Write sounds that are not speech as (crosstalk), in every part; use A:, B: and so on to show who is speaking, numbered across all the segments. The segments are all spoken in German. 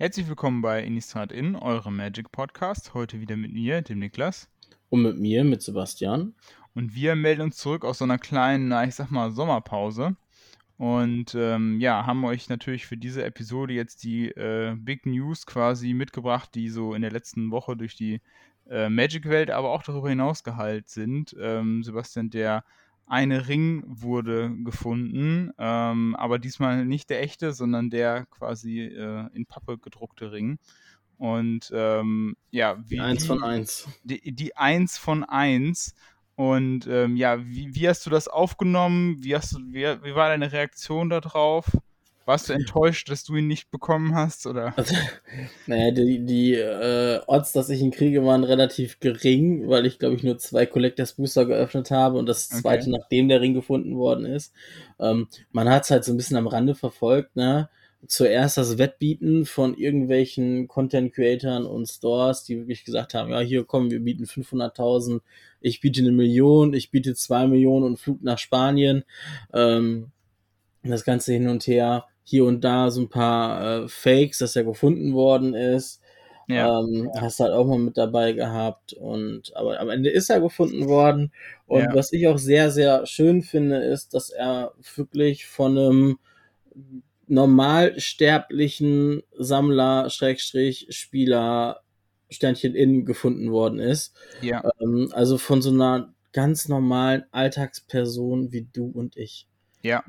A: Herzlich willkommen bei Innistrad In, eurem Magic Podcast. Heute wieder mit mir, dem Niklas.
B: Und mit mir, mit Sebastian.
A: Und wir melden uns zurück aus so einer kleinen, na, ich sag mal, Sommerpause. Und ähm, ja, haben euch natürlich für diese Episode jetzt die äh, Big News quasi mitgebracht, die so in der letzten Woche durch die äh, Magic-Welt, aber auch darüber hinaus geheilt sind. Ähm, Sebastian, der eine Ring wurde gefunden, ähm, aber diesmal nicht der echte, sondern der quasi äh, in Pappe gedruckte Ring. Und ähm, ja,
B: wie. Die eins von eins.
A: Die, die eins von eins. Und ähm, ja, wie, wie, hast du das aufgenommen? Wie, hast du, wie, wie war deine Reaktion darauf? Warst du enttäuscht, dass du ihn nicht bekommen hast? Oder? (laughs)
B: Also, naja, die, die äh, Odds, dass ich ihn kriege, waren relativ gering, weil ich, glaube ich, nur zwei Collectors Booster geöffnet habe und das zweite, okay. nachdem der Ring gefunden worden ist. Ähm, man hat es halt so ein bisschen am Rande verfolgt, ne? Zuerst das Wettbieten von irgendwelchen Content-Creatoren und Stores, die wirklich gesagt haben, ja, hier kommen, wir bieten 500.000, ich biete eine Million, ich biete zwei Millionen und Flug nach Spanien. Ähm, das Ganze hin und her hier und da so ein paar äh, Fakes, dass er gefunden worden ist. Ja. Ähm, hast halt auch mal mit dabei gehabt und aber am Ende ist er gefunden worden und ja. was ich auch sehr sehr schön finde ist, dass er wirklich von einem normalsterblichen Sammler Schrägstrich Spieler Sternchen in gefunden worden ist. Ja. Ähm, also von so einer ganz normalen Alltagsperson wie du und ich.
A: Ja.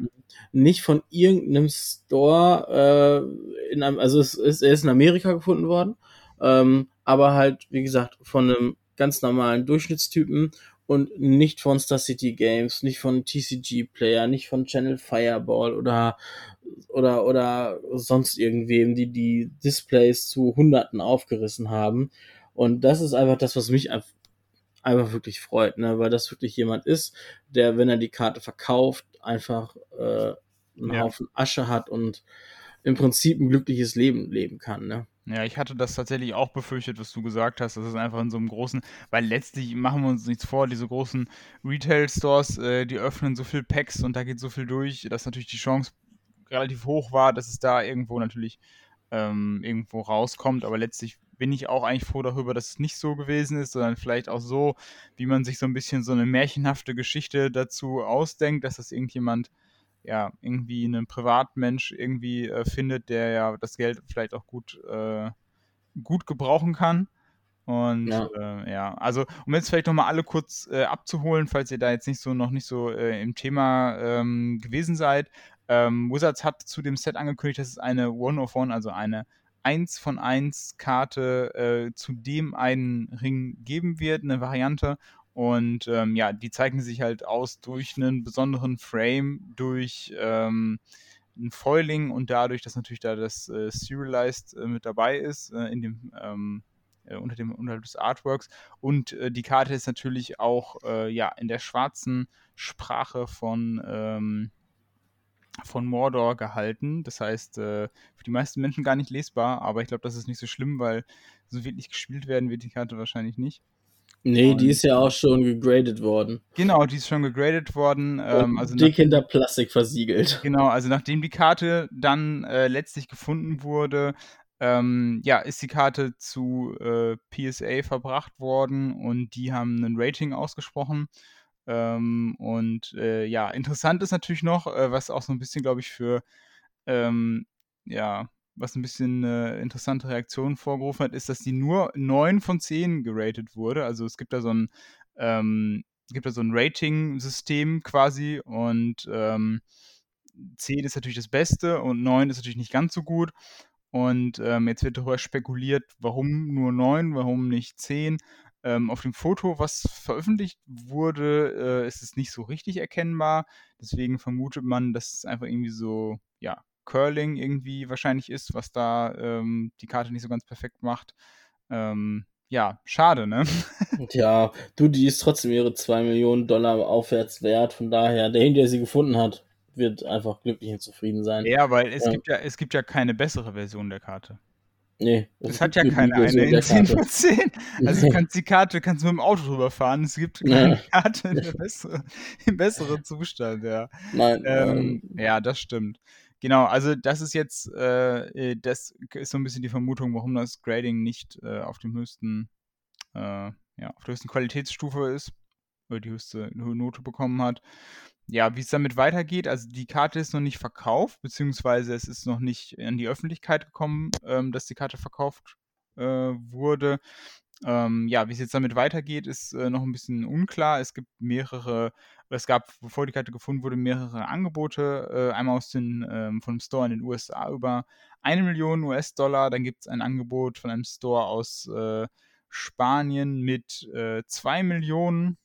B: Nicht von irgendeinem Store, äh, in einem, also es ist, er ist in Amerika gefunden worden, ähm, aber halt, wie gesagt, von einem ganz normalen Durchschnittstypen und nicht von Star City Games, nicht von TCG Player, nicht von Channel Fireball oder oder oder sonst irgendwem, die die Displays zu Hunderten aufgerissen haben. Und das ist einfach das, was mich einfach wirklich freut, ne? weil das wirklich jemand ist, der, wenn er die Karte verkauft, einfach äh, einen ja. Haufen Asche hat und im Prinzip ein glückliches Leben leben kann. Ne?
A: Ja, ich hatte das tatsächlich auch befürchtet, was du gesagt hast. Das ist einfach in so einem großen, weil letztlich machen wir uns nichts vor, diese großen Retail-Stores, äh, die öffnen so viel Packs und da geht so viel durch, dass natürlich die Chance relativ hoch war, dass es da irgendwo natürlich ähm, irgendwo rauskommt. Aber letztlich bin ich auch eigentlich froh darüber, dass es nicht so gewesen ist, sondern vielleicht auch so, wie man sich so ein bisschen so eine märchenhafte Geschichte dazu ausdenkt, dass das irgendjemand ja irgendwie einen Privatmensch irgendwie äh, findet, der ja das Geld vielleicht auch gut äh, gut gebrauchen kann. Und ja, äh, ja also um jetzt vielleicht nochmal alle kurz äh, abzuholen, falls ihr da jetzt nicht so noch nicht so äh, im Thema ähm, gewesen seid. Ähm, Wizards hat zu dem Set angekündigt, dass es eine One of One, also eine 1 von 1 Karte äh, zu dem einen Ring geben wird, eine Variante. Und ähm, ja, die zeigen sich halt aus durch einen besonderen Frame, durch ähm, ein Foiling und dadurch, dass natürlich da das äh, Serialized äh, mit dabei ist, äh, in dem, ähm, äh, unter dem unterhalb des Artworks. Und äh, die Karte ist natürlich auch ja in der schwarzen Sprache von ähm, von Mordor gehalten. Das heißt, äh, für die meisten Menschen gar nicht lesbar, aber ich glaube, das ist nicht so schlimm, weil so wirklich gespielt werden wird die Karte wahrscheinlich nicht.
B: Nee, Und, die ist ja auch schon gegradet worden.
A: Genau, die ist schon gegradet worden. Ähm,
B: also dick hinter Plastik versiegelt.
A: Genau, also nachdem die Karte dann äh, letztlich gefunden wurde, ähm, ja, ist die Karte zu äh, PSA verbracht worden und die haben ein Rating ausgesprochen. Ähm, und äh, ja, interessant ist natürlich noch, äh, was auch so ein bisschen, glaube ich, für ähm, ja, was ein bisschen äh, interessante Reaktionen vorgerufen hat, ist, dass die nur 9 von 10 geratet wurde. Also es gibt da so ein, ähm, gibt da so ein Rating-System quasi und ähm, 10 ist natürlich das Beste und 9 ist natürlich nicht ganz so gut. Und ähm, jetzt wird darüber spekuliert, warum nur 9, warum nicht 10. Ähm, auf dem Foto, was veröffentlicht wurde, äh, ist es nicht so richtig erkennbar. Deswegen vermutet man, dass es einfach irgendwie so, ja, Curling irgendwie wahrscheinlich ist, was da ähm, die Karte nicht so ganz perfekt macht. Ähm, ja, schade, ne? (laughs)
B: Tja, du, die ist trotzdem ihre 2 Millionen Dollar aufwärts wert. Von daher, der, der sie gefunden hat, wird einfach glücklich und zufrieden sein.
A: Ja, weil es ja. gibt ja, es gibt ja keine bessere Version der Karte.
B: Nee.
A: Das, hat ja keine eine in 10 von 10. Also du (laughs) kannst die Karte, kannst mit dem Auto drüber fahren. Es gibt keine ja. Karte in, bessere, (laughs) in besseren Zustand, ja.
B: Nein.
A: Ähm, ja, das stimmt. Genau, also das ist jetzt, äh, äh, das ist so ein bisschen die Vermutung, warum das Grading nicht äh, auf dem höchsten, äh, ja, auf der höchsten Qualitätsstufe ist, die höchste Note bekommen hat. Ja, wie es damit weitergeht, also die Karte ist noch nicht verkauft, beziehungsweise es ist noch nicht in die Öffentlichkeit gekommen, ähm, dass die Karte verkauft äh, wurde. Ähm, ja, wie es jetzt damit weitergeht, ist äh, noch ein bisschen unklar. Es gibt mehrere, es gab, bevor die Karte gefunden wurde, mehrere Angebote. Äh, einmal aus den, ähm, von einem Store in den USA über eine Million US-Dollar. Dann gibt es ein Angebot von einem Store aus äh, Spanien mit äh, zwei Millionen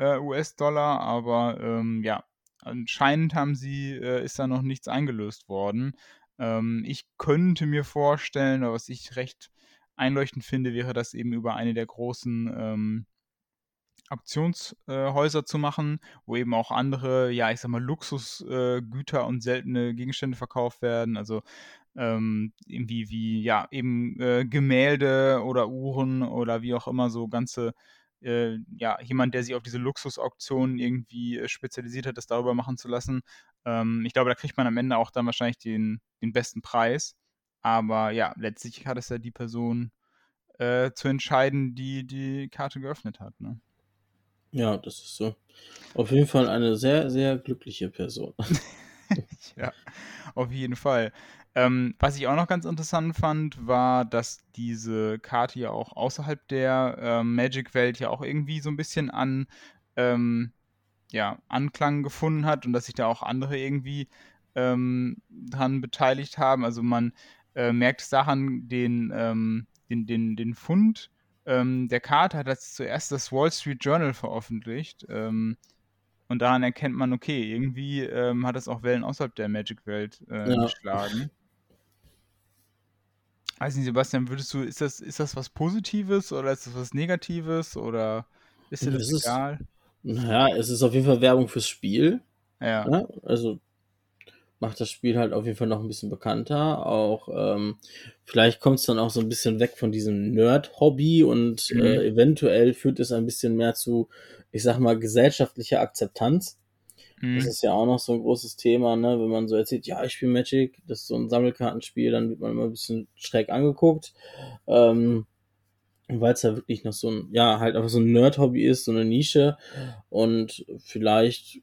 A: äh, US-Dollar. Aber ähm, ja, anscheinend haben sie, äh, ist da noch nichts eingelöst worden. Ähm, ich könnte mir vorstellen, was ich recht einleuchtend finde, wäre das eben über eine der großen ähm, Auktionshäuser äh, zu machen, wo eben auch andere, ja, ich sag mal, Luxusgüter äh, und seltene Gegenstände verkauft werden. Also ähm, irgendwie wie, ja, eben äh, Gemälde oder Uhren oder wie auch immer so ganze, äh, ja, jemand, der sich auf diese Luxusauktionen irgendwie äh, spezialisiert hat, das darüber machen zu lassen. Ähm, ich glaube, da kriegt man am Ende auch dann wahrscheinlich den, den besten Preis. Aber ja, letztlich hat es ja die Person äh, zu entscheiden, die die Karte geöffnet hat. Ne?
B: Ja, das ist so. Auf jeden Fall eine sehr, sehr glückliche Person. (laughs)
A: ja, auf jeden Fall. Ähm, was ich auch noch ganz interessant fand, war, dass diese Karte ja auch außerhalb der ähm, Magic-Welt ja auch irgendwie so ein bisschen an ähm, ja, Anklang gefunden hat und dass sich da auch andere irgendwie ähm, dran beteiligt haben. Also man äh, merkt es daran, den, ähm, den, den, den Fund ähm, der Karte hat als zuerst das Wall Street Journal veröffentlicht. Ähm, und daran erkennt man, okay, irgendwie ähm, hat es auch Wellen außerhalb der Magic-Welt äh, ja. geschlagen. Weiß nicht, Sebastian, würdest du, ist das, ist das was Positives oder ist das was Negatives oder ist dir das, das egal?
B: Ist, naja, es ist auf jeden Fall Werbung fürs Spiel. Ja. ja. Ne? Also macht das Spiel halt auf jeden Fall noch ein bisschen bekannter. Auch ähm, vielleicht kommt es dann auch so ein bisschen weg von diesem Nerd-Hobby und mhm. äh, eventuell führt es ein bisschen mehr zu, ich sag mal, gesellschaftlicher Akzeptanz. Mhm. Das ist ja auch noch so ein großes Thema, ne? Wenn man so erzählt, ja, ich spiele Magic, das ist so ein Sammelkartenspiel, dann wird man immer ein bisschen schräg angeguckt. Ähm, weil es ja wirklich noch so ein, ja, halt einfach so ein Nerd-Hobby ist, so eine Nische. Und vielleicht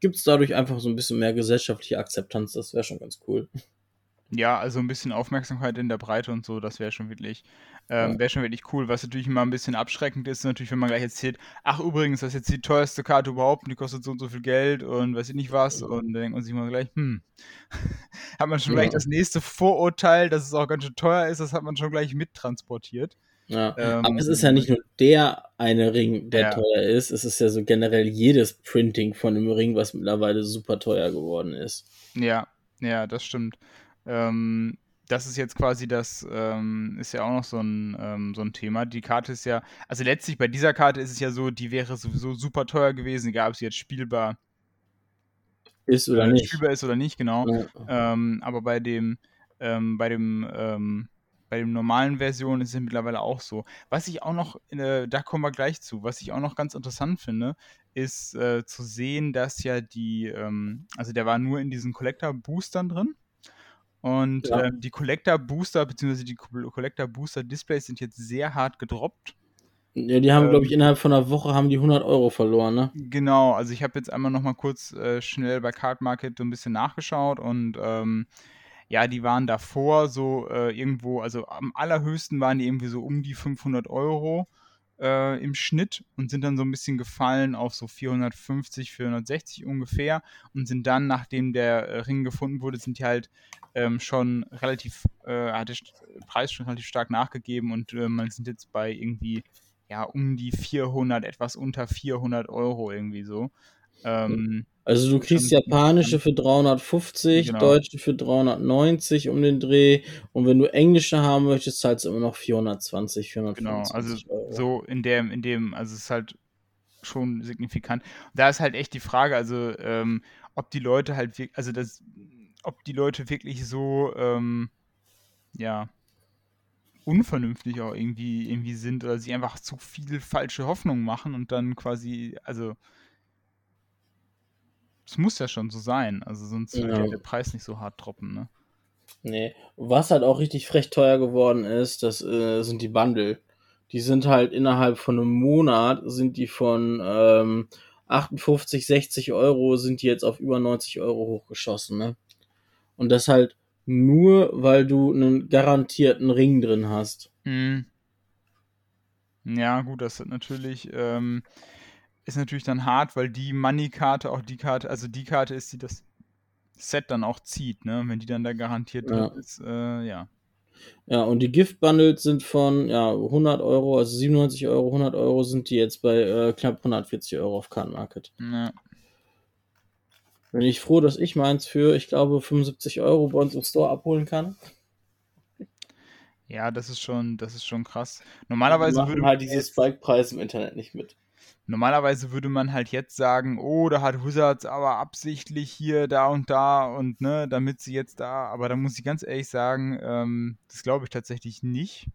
B: gibt es dadurch einfach so ein bisschen mehr gesellschaftliche Akzeptanz. Das wäre schon ganz cool.
A: Ja, also ein bisschen Aufmerksamkeit in der Breite und so, das wäre schon wirklich, ähm, wäre schon wirklich cool. Was natürlich immer ein bisschen abschreckend ist, natürlich, wenn man gleich erzählt, ach übrigens, das ist jetzt die teuerste Karte überhaupt und die kostet so und so viel Geld und weiß ich nicht was. Und dann denkt man sich mal gleich, hm, (laughs) hat man schon ja. gleich das nächste Vorurteil, dass es auch ganz schön teuer ist, das hat man schon gleich mittransportiert.
B: Ja. Ähm, aber es ist ja nicht nur der eine Ring, der ja. teuer ist. Es ist ja so generell jedes Printing von einem Ring, was mittlerweile super teuer geworden ist.
A: Ja, ja, das stimmt. Ähm, das ist jetzt quasi das, ähm, ist ja auch noch so ein, ähm, so ein Thema. Die Karte ist ja, also letztlich bei dieser Karte ist es ja so, die wäre sowieso super teuer gewesen, egal ob sie jetzt spielbar
B: ist oder äh, nicht.
A: Spielbar ist oder nicht, genau. Ja. Ähm, aber bei dem, ähm, bei dem, ähm, bei den normalen Versionen ist es mittlerweile auch so. Was ich auch noch, äh, da kommen wir gleich zu, was ich auch noch ganz interessant finde, ist äh, zu sehen, dass ja die, ähm, also der war nur in diesen Collector-Boostern drin. Und ja. äh, die Collector-Booster, beziehungsweise die Collector-Booster-Displays sind jetzt sehr hart gedroppt.
B: Ja, die haben, ähm, glaube ich, innerhalb von einer Woche haben die 100 Euro verloren, ne?
A: Genau, also ich habe jetzt einmal noch mal kurz äh, schnell bei Card Market so ein bisschen nachgeschaut und ähm, ja, die waren davor so äh, irgendwo, also am allerhöchsten waren die irgendwie so um die 500 Euro äh, im Schnitt und sind dann so ein bisschen gefallen auf so 450, 460 ungefähr und sind dann, nachdem der äh, Ring gefunden wurde, sind die halt ähm, schon relativ, äh, hat der Preis schon relativ stark nachgegeben und äh, man sind jetzt bei irgendwie, ja, um die 400, etwas unter 400 Euro irgendwie so. Ähm,
B: also du kriegst japanische für 350, genau. deutsche für 390 um den Dreh und wenn du englische haben möchtest, zahlst du immer noch 420, 450
A: Genau, also Euro. so in dem, in dem, also es ist halt schon signifikant. Da ist halt echt die Frage, also ähm, ob die Leute halt wirklich, also das, ob die Leute wirklich so, ähm, ja, unvernünftig auch irgendwie, irgendwie sind oder sich einfach zu viel falsche Hoffnung machen und dann quasi, also Es muss ja schon so sein, also sonst ja. würde der Preis nicht so hart droppen, ne?
B: Nee. Was halt auch richtig frech teuer geworden ist, das äh, sind die Bundle. Die sind halt innerhalb von einem Monat, sind die von ähm, 58, 60 Euro, sind die jetzt auf über 90 Euro hochgeschossen, ne? Und das halt nur, weil du einen garantierten Ring drin hast.
A: Mhm. Ja, gut, das ist natürlich, ähm, ist natürlich dann hart, weil die Money-Karte auch die Karte, also die Karte ist, die das Set dann auch zieht, ne? Wenn die dann da garantiert ja. drin ist, äh, ja.
B: Ja, und die Gift-Bundles sind von ja, 100 Euro, also 97 Euro, 100 Euro sind die jetzt bei äh, knapp 140 Euro auf Card Market. Ja. Bin ich froh, dass ich meins für, ich glaube, 75 Euro bei uns im Store abholen kann.
A: Ja, das ist schon, das ist schon krass. Normalerweise
B: würde halt diese Spike-Preis im Internet nicht mit.
A: Normalerweise würde man halt jetzt sagen, oh, da hat Wizards aber absichtlich hier, da und da und ne, damit sie jetzt da, aber da muss ich ganz ehrlich sagen, ähm, das glaube ich tatsächlich nicht,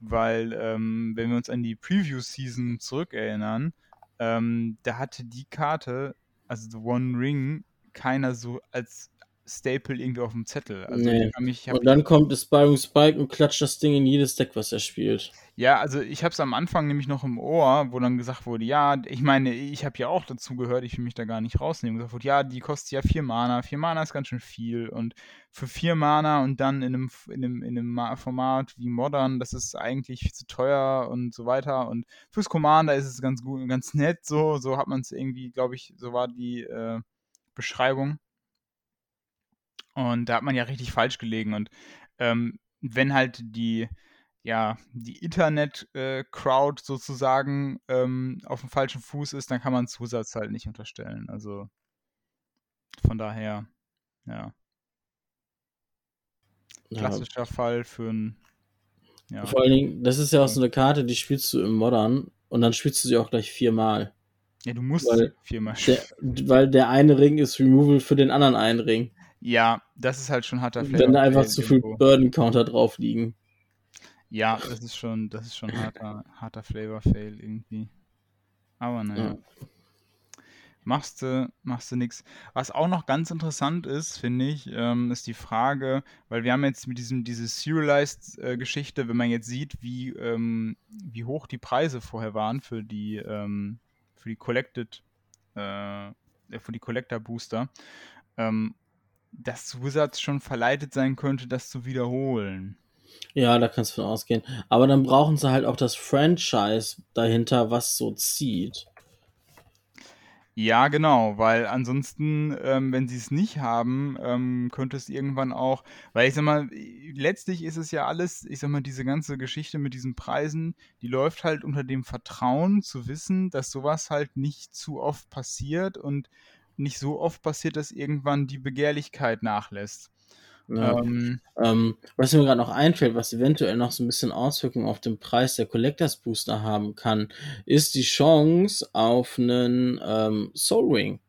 A: weil ähm, wenn wir uns an die Preview-Season zurückerinnern, ähm, da hatte die Karte, also The One Ring, keiner so als Staple irgendwie auf dem Zettel. Also
B: nee. mich, und dann kommt Aspiring Spike und klatscht das Ding in jedes Deck, was er spielt.
A: Ja, also ich habe es am Anfang nämlich noch im Ohr, wo dann gesagt wurde, ja, ich meine, ich habe ja auch dazu gehört, ich will mich da gar nicht rausnehmen. Gesagt wurde, ja, die kostet ja vier Mana. Vier Mana ist ganz schön viel. Und für vier Mana und dann in einem, in einem, in einem Format wie Modern, das ist eigentlich viel zu teuer und so weiter. Und fürs Commander ist es ganz gut, ganz nett, so, so hat man es irgendwie, glaube ich, so war die äh, Beschreibung. Und da hat man ja richtig falsch gelegen. Und ähm, wenn halt die, ja, die Internet-Crowd äh, sozusagen ähm, auf dem falschen Fuß ist, dann kann man Zusatz halt nicht unterstellen. Also von daher, ja. Klassischer ja. Fall für ein.
B: Ja. Vor allen Dingen, das ist ja auch so eine Karte, die spielst du im Modern und dann spielst du sie auch gleich viermal.
A: Ja, du musst
B: weil
A: viermal
B: spielen. weil der eine Ring ist Removal für den anderen einen Ring.
A: Ja, das ist halt schon harter
B: Flavor. Wenn da einfach zu viel Burden Counter drauf liegen.
A: Ja, das ist schon, das ist schon harter, harter Flavor Fail irgendwie. Aber naja. Ja. Machst du, machst du nix. Was auch noch ganz interessant ist, finde ich, ähm, ist die Frage, weil wir haben jetzt mit diesem, diese Serialized-Geschichte, äh, wenn man jetzt sieht, wie, ähm, wie hoch die Preise vorher waren für die, ähm, für die Collected, äh, für die Collector Dass Wizards schon verleitet sein könnte, das zu wiederholen.
B: Ja, da kannst du von ausgehen. Aber dann brauchen sie halt auch das Franchise dahinter, was so zieht.
A: Ja, genau, weil ansonsten, ähm, wenn sie es nicht haben, ähm, könnte es irgendwann auch, weil ich sag mal, letztlich ist es ja alles, ich sag mal, diese ganze Geschichte mit diesen Preisen, die läuft halt unter dem Vertrauen zu wissen, dass sowas halt nicht zu oft passiert und nicht so oft passiert, dass irgendwann die Begehrlichkeit nachlässt.
B: Ja. Ähm, ähm, was mir gerade noch einfällt, was eventuell noch so ein bisschen Auswirkungen auf den Preis der Collectors Booster haben kann, ist die Chance auf einen ähm, Soul Ring.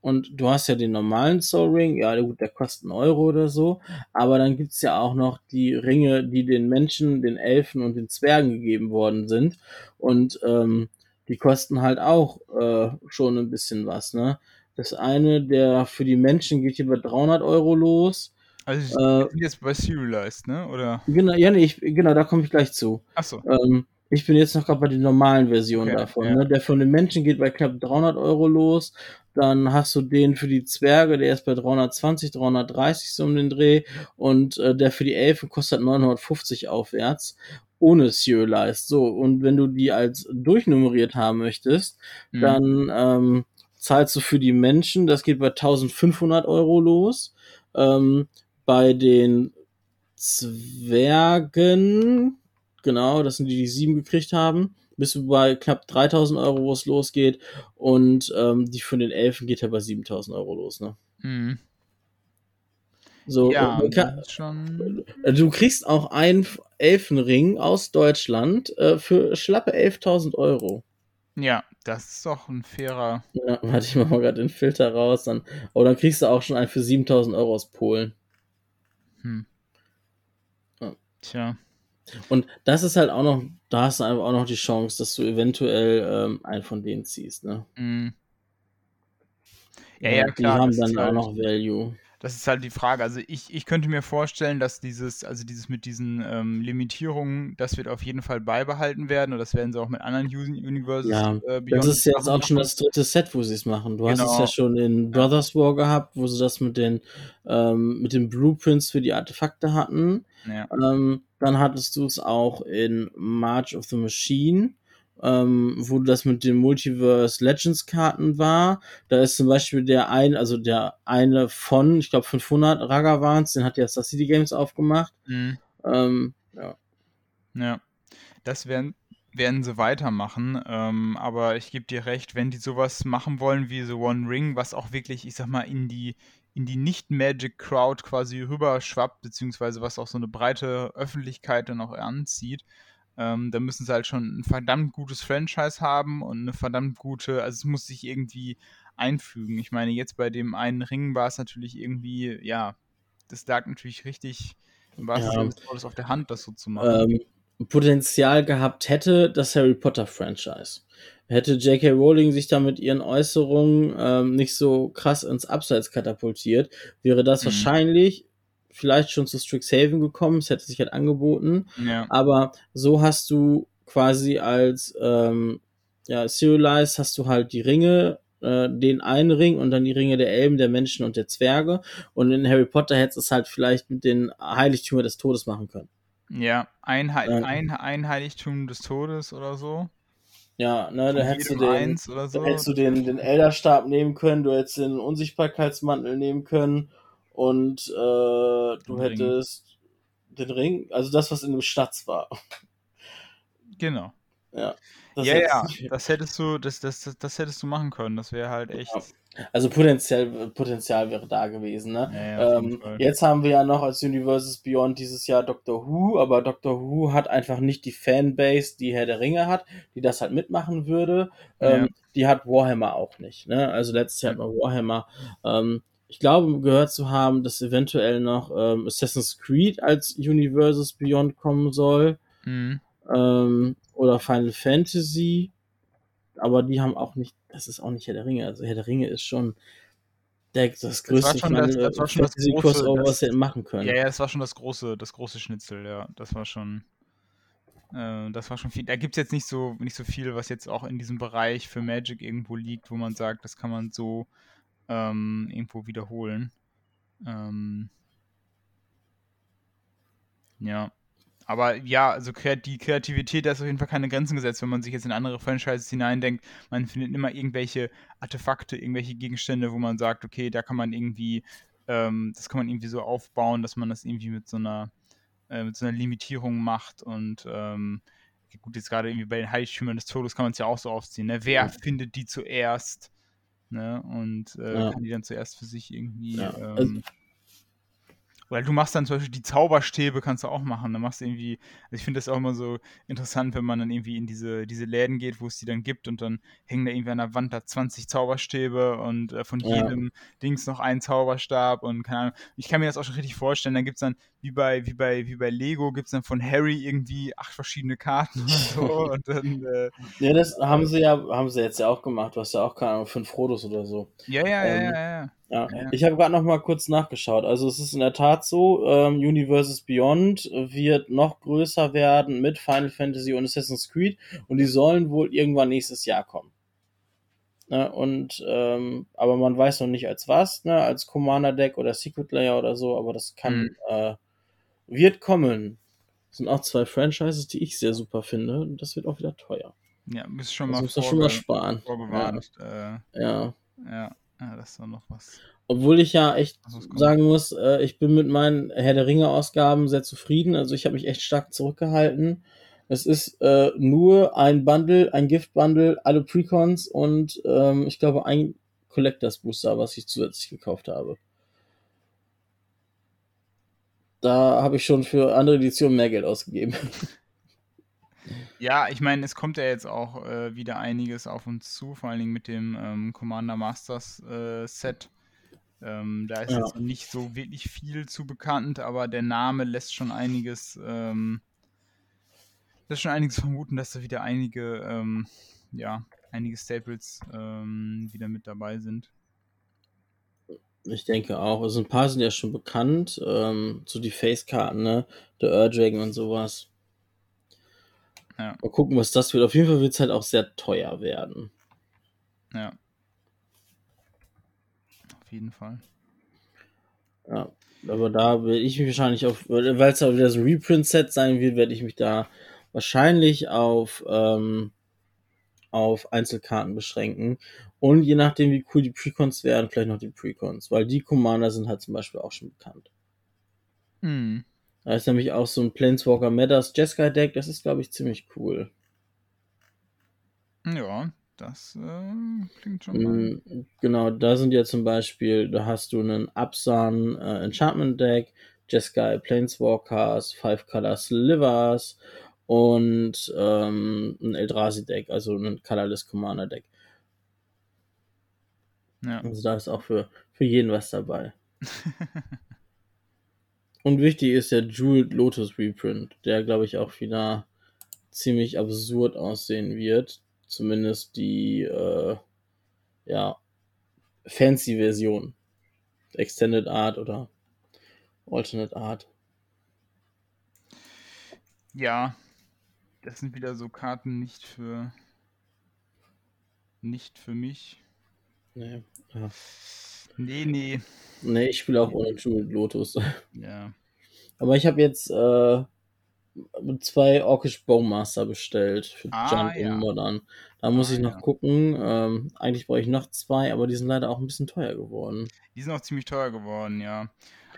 B: Und du hast ja den normalen Soul Ring, ja gut, der kostet einen Euro oder so, aber dann gibt es ja auch noch die Ringe, die den Menschen, den Elfen und den Zwergen gegeben worden sind. Und ähm, die kosten halt auch äh, schon ein bisschen was, ne? Das eine, der für die Menschen geht hier bei 300 Euro los.
A: Also äh, ich bin jetzt bei Serialized, ne? Oder?
B: Genau, ja, nee, ich, genau, da komme ich gleich zu.
A: Achso.
B: Ähm, ich bin jetzt noch gerade bei der normalen Version okay, davon. Ja. Ne? Der von den Menschen geht bei knapp 300 Euro los. Dann hast du den für die Zwerge, der ist bei 320, 330 so um den Dreh. Und äh, der für die Elfen kostet 950 aufwärts. Ohne Serialized. So, und wenn du die als durchnummeriert haben möchtest, mhm. dann ähm, zahlst du für die Menschen, das geht bei 1500 Euro los. Ähm, bei den Zwergen, genau, das sind die, die sieben gekriegt haben, bist du bei knapp 3000 Euro, wo es losgeht. Und ähm, die von den Elfen geht ja bei 7000 Euro los, ne? Mhm. So, ja, kann, schon... du kriegst auch einen Elfenring aus Deutschland äh, für schlappe 11.000 Euro.
A: Ja, das ist doch ein fairer.
B: Ja, warte, ich mach mal gerade den Filter raus. Dann, oh, dann kriegst du auch schon einen für 7000 Euro aus Polen. Hm.
A: Ja. Tja.
B: Und das ist halt auch noch, da hast du einfach auch noch die Chance, dass du eventuell ähm, einen von denen ziehst, ne?
A: Mhm. Ja, ja,
B: die
A: klar.
B: haben
A: das
B: dann
A: ist
B: auch
A: halt,
B: noch Value.
A: Das ist halt die Frage. Also ich, ich könnte mir vorstellen, dass dieses, also dieses mit diesen ähm, Limitierungen, das wird auf jeden Fall beibehalten werden und das werden sie auch mit anderen Uni- Universes
B: Ja,
A: äh,
B: Das ist jetzt
A: Sachen
B: auch schon
A: machen.
B: das dritte Set, wo sie es machen. Du hast es
A: Genau.
B: ja schon in Brothers War gehabt, wo sie das mit den, ähm, mit den Blueprints für die Artefakte hatten.
A: Ja.
B: Ähm, dann hattest du es auch in March of the Machine, ähm, wo das mit den Multiverse Legends Karten war. Da ist zum Beispiel der ein, also der eine von, ich glaube 500 Ragavans, den hat jetzt das City Games aufgemacht.
A: Mhm.
B: Ähm, ja.
A: Ja, das werden, werden sie weitermachen. Ähm, aber ich gebe dir recht, wenn die sowas machen wollen wie The One Ring, was auch wirklich, ich sag mal, in die, in die Nicht-Magic-Crowd quasi rüberschwappt, beziehungsweise was auch so eine breite Öffentlichkeit dann auch anzieht, ähm, da müssen sie halt schon ein verdammt gutes Franchise haben und eine verdammt gute, also es muss sich irgendwie einfügen. Ich meine, jetzt bei dem einen Ring war es natürlich irgendwie, ja, das lag natürlich richtig im wahrsten
B: Ja.
A: Auf der Hand, das so zu machen.
B: ähm, Potenzial gehabt hätte das Harry Potter Franchise. Hätte J.K. Rowling sich da mit ihren Äußerungen ähm, nicht so krass ins Abseits katapultiert, wäre das
A: Mhm.
B: wahrscheinlich vielleicht schon zu Strixhaven gekommen. Es hätte sich halt angeboten.
A: Ja.
B: Aber so hast du quasi als ähm, ja, Serialized hast du halt die Ringe, äh, den einen Ring und dann die Ringe der Elben, der Menschen und der Zwerge. Und in Harry Potter hättest du es halt vielleicht mit den Heiligtümern des Todes machen können.
A: Ja, ein, Hei-
B: Ähm.
A: ein, ein Heiligtum des Todes oder so.
B: Ja, ne, da hättest du den,
A: so.
B: da hättest du den, den Elderstab nehmen können, du hättest den Unsichtbarkeitsmantel nehmen können und äh, du
A: Den Ring.
B: hättest den Ring, also das, was in dem Statz war.
A: Genau.
B: Ja, das
A: ja, ja,
B: hättest du-
A: das hättest du, das, das, das, das hättest du machen können. Das wäre halt echt.
B: Ja. Also Potenzial, Potenzial wäre da gewesen, ne?
A: Ja,
B: ähm, jetzt haben wir ja noch als Universes Beyond dieses Jahr Doctor Who, aber Doctor Who hat einfach nicht die Fanbase, die Herr der Ringe hat, die das halt mitmachen würde. Ähm. Die hat Warhammer auch nicht, ne? Also letztes Jahr hat man Warhammer. Ähm, ich glaube, gehört zu haben, dass eventuell noch ähm, Assassin's Creed als Universes Beyond kommen soll.
A: Mhm.
B: Ähm, oder Final Fantasy. Aber die haben auch nicht, das ist auch nicht Herr der Ringe. Also Herr der Ringe ist schon der, das
A: war
B: größte
A: schon das- das war schon das große-
B: Crossover,
A: das-
B: was sie machen können.
A: Ja, ja, das war schon das große, das große Schnitzel, ja. Das war schon. Äh, das war schon viel. Da gibt es jetzt nicht so, nicht so viel, was jetzt auch in diesem Bereich für Magic irgendwo liegt, wo man sagt, das kann man so ähm, irgendwo wiederholen. Ähm, ja. Aber ja, also die Kreativität, da ist auf jeden Fall keine Grenzen gesetzt, wenn man sich jetzt in andere Franchises hineindenkt. Man findet immer irgendwelche Artefakte, irgendwelche Gegenstände, wo man sagt, okay, da kann man irgendwie, ähm, das kann man irgendwie so aufbauen, dass man das irgendwie mit so einer, äh, mit so einer Limitierung macht und ähm, gut, jetzt gerade irgendwie bei den Heiligtümern des Todes kann man es ja auch so aufziehen, ne? Wer
B: Ja.
A: findet die zuerst? Ne? Und äh,
B: Ja.
A: kann die dann zuerst für sich irgendwie.
B: Ja,
A: Ähm,
B: also-
A: oder du machst dann zum Beispiel die Zauberstäbe, kannst du auch machen. Dann machst du irgendwie, also ich finde das auch immer so interessant, wenn man dann irgendwie in diese, diese Läden geht, wo es die dann gibt und dann hängen da irgendwie an der Wand da 20 Zauberstäbe und äh, von
B: Ja.
A: jedem Dings noch ein Zauberstab und keine Ahnung. Ich kann mir das auch schon richtig vorstellen. Dann gibt es dann, wie bei, wie bei, wie bei Lego, gibt es dann von Harry irgendwie acht verschiedene Karten oder so (laughs) und dann, äh,
B: Ja, das haben sie ja, haben sie jetzt ja auch gemacht. Du hast ja auch keine Ahnung, fünf Frodos oder so.
A: ja, ja, ja,
B: Ähm,
A: ja, ja.
B: Ja,
A: Ja.
B: ich habe gerade noch mal kurz nachgeschaut. Also es ist in der Tat so, ähm, Universes Beyond wird noch größer werden mit Final Fantasy und Assassin's Creed und die sollen wohl irgendwann nächstes Jahr kommen. Ne, und ähm, aber man weiß noch nicht als was, ne, als Commander Deck oder Secret Layer oder so, aber das kann
A: Mhm.
B: äh, wird kommen. Das sind auch zwei Franchises, die ich sehr super finde. Und das wird auch wieder teuer.
A: Ja, bist schon mal,
B: schon mal sparen.
A: vorgewarnt. Äh,
B: Ja. ja.
A: Ja, das doch noch was.
B: Obwohl ich ja echt sagen muss, äh, ich bin mit meinen Herr der Ringe-Ausgaben sehr zufrieden. Also ich habe mich echt stark zurückgehalten. Es ist äh, nur ein Bundle, ein Gift-Bundle, alle Precons und ähm, ich glaube ein Collectors Booster, was ich zusätzlich gekauft habe. Da habe ich schon für andere Editionen mehr Geld ausgegeben. (laughs)
A: Ja, ich meine, es kommt ja jetzt auch äh, wieder einiges auf uns zu, vor allen Dingen mit dem ähm, Commander Masters äh, Set. Ähm, da ist
B: Ja.
A: jetzt nicht so wirklich viel zu bekannt, aber der Name lässt schon einiges, ähm, lässt schon einiges vermuten, dass da wieder einige, ähm, ja, einige Staples ähm, wieder mit dabei sind.
B: Ich denke auch. Also ein paar sind ja schon bekannt. Ähm, so die Face-Karten, ne? Der Ur-Dragon und sowas.
A: Ja.
B: Mal gucken, was das wird. Auf jeden Fall wird es halt auch sehr teuer werden.
A: Ja. Auf jeden Fall.
B: Ja. Aber da werde ich mich wahrscheinlich auf, weil es auch wieder so ein Reprint-Set sein wird, werde ich mich da wahrscheinlich auf, ähm, auf Einzelkarten beschränken. Und je nachdem, wie cool die Precons werden, vielleicht noch die Precons. Weil die Commander sind halt zum Beispiel auch schon bekannt.
A: Hm.
B: Da ist nämlich auch so ein Planeswalker Matters Jeskai Deck, das ist, glaube ich, ziemlich cool.
A: Ja, das äh, klingt schon mal.
B: Mm, Genau, da sind ja zum Beispiel, da hast du einen Absan äh, Enchantment Deck, Jeskai Planeswalkers, Five Color Slivers und ähm, ein Eldrazi Deck, also ein Colorless Commander Deck.
A: Ja.
B: Also da ist auch für, für jeden was dabei. (laughs) Und wichtig ist der Jeweled Lotus Reprint, der glaube ich auch wieder ziemlich absurd aussehen wird. Zumindest die äh, ja, fancy Version. Extended Art oder Alternate Art.
A: Ja, das sind wieder so Karten nicht für nicht für mich.
B: Nee, ja.
A: Nee, nee.
B: nee ich spiele auch ohne Jeweled Lotus.
A: Ja.
B: Aber ich habe jetzt äh, zwei Orkish Bowmaster bestellt für
A: Ah,
B: Jump
A: ja.
B: und Modern. Da muss
A: Ah,
B: ich noch
A: ja.
B: gucken. Ähm, eigentlich brauche ich noch zwei, aber die sind leider auch ein bisschen teuer geworden.
A: Die sind auch ziemlich teuer geworden, ja.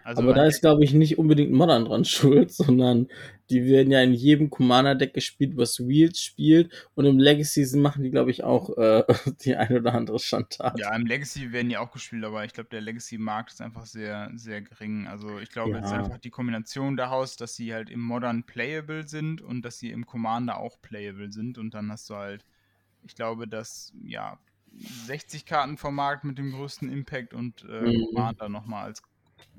A: Also
B: aber da ist, glaube ich, nicht unbedingt Modern dran schuld, (laughs) sondern die werden ja in jedem Commander-Deck gespielt, was Wheels spielt. Und im Legacy machen die, glaube ich, auch äh, (laughs) die ein oder andere Schandtat.
A: Ja, im Legacy werden die auch gespielt, aber ich glaube, der Legacy-Markt ist einfach sehr, sehr gering. Also ich glaube, es ist
B: Ja.
A: einfach die Kombination daraus, dass sie halt im Modern playable sind und dass sie im Commander auch playable sind. Und dann hast du halt, ich glaube, dass, ja, 60 Karten vom Markt mit dem größten Impact und äh,
B: Mhm.
A: Commander nochmal als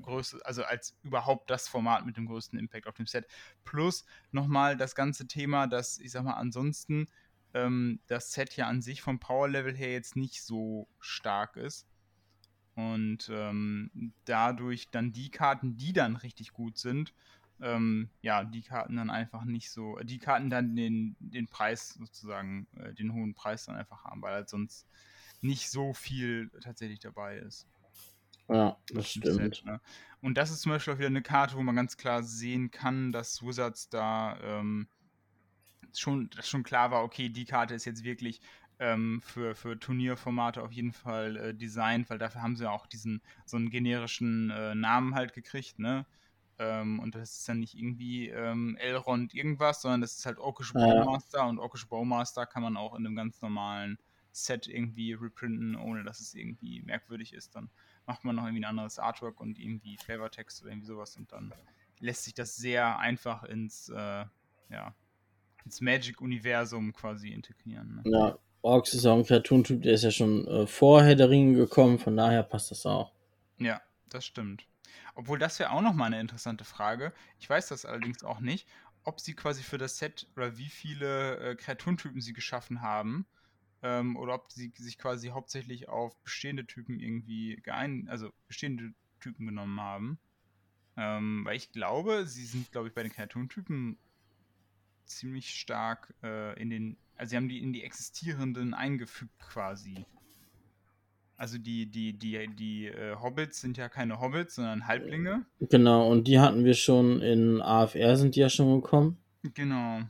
A: größte, also als überhaupt das Format mit dem größten Impact auf dem Set. Plus nochmal das ganze Thema, dass, ich sag mal, ansonsten ähm, das Set ja an sich vom Power-Level her jetzt nicht so stark ist. Und ähm, dadurch dann die Karten, die dann richtig gut sind, ähm, ja, die Karten dann einfach nicht so, die Karten dann den, den Preis sozusagen, äh, den hohen Preis dann einfach haben, weil halt sonst nicht so viel tatsächlich dabei ist.
B: Ja, das
A: im
B: stimmt.
A: Set, ne? Und das ist zum Beispiel auch wieder eine Karte, wo man ganz klar sehen kann, dass Wizards da ähm, schon, dass schon klar war, okay, die Karte ist jetzt wirklich ähm, für, für Turnierformate auf jeden Fall äh, designt, weil dafür haben sie ja auch diesen so einen generischen äh, Namen halt gekriegt, ne? Ähm, und das ist dann nicht irgendwie ähm, Elrond irgendwas, sondern das ist halt Orkish
B: Ja, ja.
A: Bowmaster und Orkish Bowmaster kann man auch in einem ganz normalen Set irgendwie reprinten, ohne dass es irgendwie merkwürdig ist. Dann macht man noch irgendwie ein anderes Artwork und irgendwie Flavortext oder irgendwie sowas und dann lässt sich das sehr einfach ins, äh, ja, ins Magic-Universum quasi integrieren. Ne?
B: Ja, Orks ist auch ein Cartoon-Typ, der ist ja schon äh, vor Herr der Ringe gekommen, von daher passt das auch.
A: Ja, das stimmt. Obwohl das wäre auch nochmal eine interessante Frage. Ich weiß das allerdings auch nicht, ob sie quasi für das Set oder wie viele äh, Kreaturentypen sie geschaffen haben. Ähm, oder ob sie sich quasi hauptsächlich auf bestehende Typen irgendwie geein, also bestehende Typen genommen haben. Ähm, weil ich glaube, sie sind, glaube ich, bei den Kreaturentypen ziemlich stark äh, in den, also sie haben die in die existierenden eingefügt quasi. Also die, die, die, die äh, Hobbits sind ja keine Hobbits, sondern Halblinge.
B: Genau, und die hatten wir schon in AFR, sind die ja schon gekommen.
A: Genau.